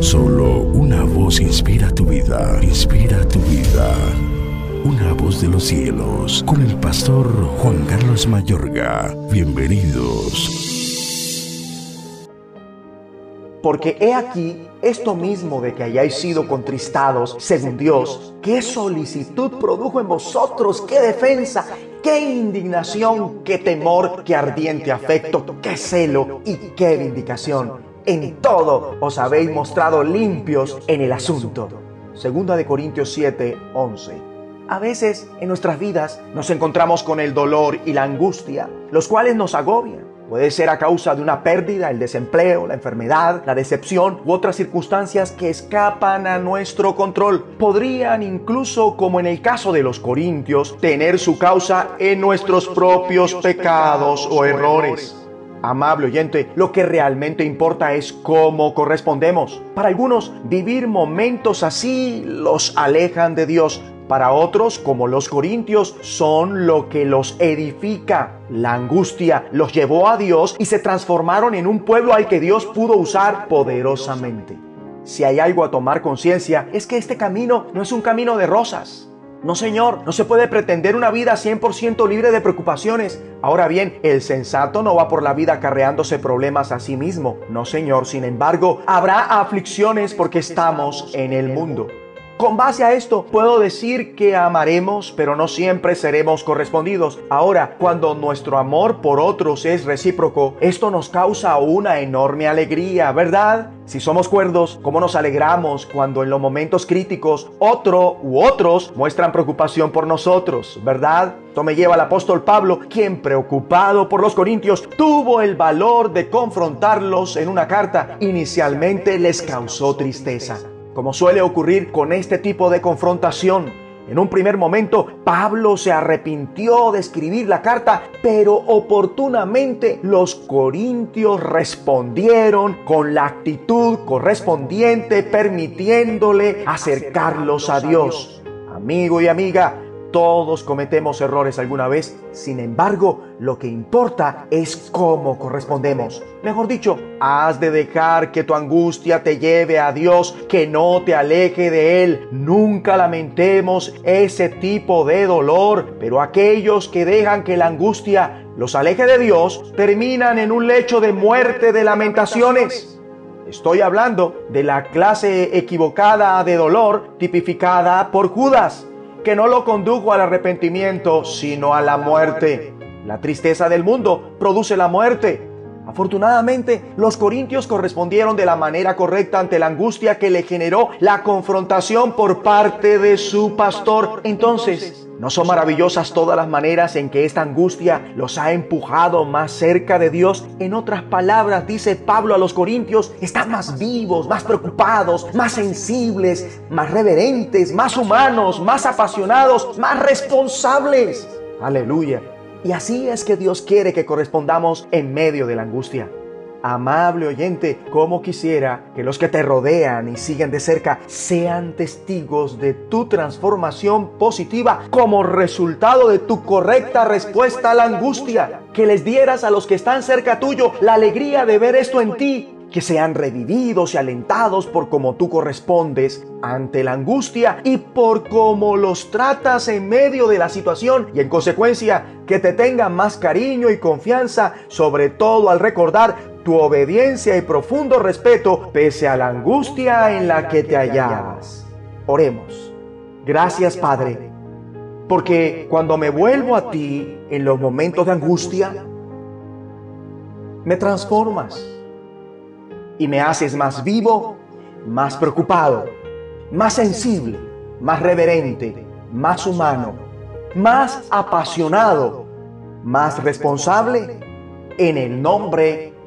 Solo una voz inspira tu vida, inspira tu vida. Una voz de los cielos, con el pastor Juan Carlos Mayorga. Bienvenidos. Porque he aquí esto mismo de que hayáis sido contristados, según Dios, qué solicitud produjo en vosotros, qué defensa, qué indignación, qué temor, qué ardiente afecto, qué celo y qué vindicación. En todo os habéis mostrado limpios en el asunto. Segunda de Corintios 7, 11. A veces en nuestras vidas nos encontramos con el dolor y la angustia, los cuales nos agobian Puede ser a causa de una pérdida, el desempleo, la enfermedad, la decepción u otras circunstancias que escapan a nuestro control. Podrían incluso, como en el caso de los corintios, tener su causa en nuestros propios pecados o errores. Amable oyente, lo que realmente importa es cómo correspondemos. Para algunos, vivir momentos así los alejan de Dios, para otros, como los corintios, son lo que los edifica. La angustia los llevó a Dios y se transformaron en un pueblo al que Dios pudo usar poderosamente. Si hay algo a tomar conciencia, es que este camino no es un camino de rosas. No, Señor, no se puede pretender una vida 100% libre de preocupaciones. Ahora bien, el sensato no va por la vida carreándose problemas a sí mismo. No, Señor, sin embargo, habrá aflicciones porque estamos en el mundo. Con base a esto, puedo decir que amaremos, pero no siempre seremos correspondidos. Ahora, cuando nuestro amor por otros es recíproco, esto nos causa una enorme alegría, ¿verdad? Si somos cuerdos, ¿cómo nos alegramos cuando en los momentos críticos otro u otros muestran preocupación por nosotros, ¿verdad? Esto me lleva al apóstol Pablo, quien preocupado por los corintios tuvo el valor de confrontarlos en una carta. Inicialmente les causó tristeza como suele ocurrir con este tipo de confrontación. En un primer momento, Pablo se arrepintió de escribir la carta, pero oportunamente los corintios respondieron con la actitud correspondiente, permitiéndole acercarlos a Dios. Amigo y amiga, todos cometemos errores alguna vez, sin embargo, lo que importa es cómo correspondemos. Mejor dicho, has de dejar que tu angustia te lleve a Dios, que no te aleje de Él. Nunca lamentemos ese tipo de dolor, pero aquellos que dejan que la angustia los aleje de Dios terminan en un lecho de muerte de lamentaciones. Estoy hablando de la clase equivocada de dolor tipificada por Judas que no lo condujo al arrepentimiento, sino a la muerte. La tristeza del mundo produce la muerte. Afortunadamente, los corintios correspondieron de la manera correcta ante la angustia que le generó la confrontación por parte de su pastor. Entonces, ¿No son maravillosas todas las maneras en que esta angustia los ha empujado más cerca de Dios? En otras palabras, dice Pablo a los Corintios, están más vivos, más preocupados, más sensibles, más reverentes, más humanos, más apasionados, más responsables. Aleluya. Y así es que Dios quiere que correspondamos en medio de la angustia. Amable oyente, como quisiera que los que te rodean y siguen de cerca sean testigos de tu transformación positiva como resultado de tu correcta respuesta a la angustia. Que les dieras a los que están cerca tuyo la alegría de ver esto en ti que sean revividos y alentados por cómo tú correspondes ante la angustia y por cómo los tratas en medio de la situación y en consecuencia que te tengan más cariño y confianza, sobre todo al recordar tu obediencia y profundo respeto pese a la angustia en la que te hallabas. Oremos. Gracias Padre, porque cuando me vuelvo a ti en los momentos de angustia, me transformas y me haces más vivo, más preocupado, más sensible, más reverente, más humano, más apasionado, más responsable en el nombre de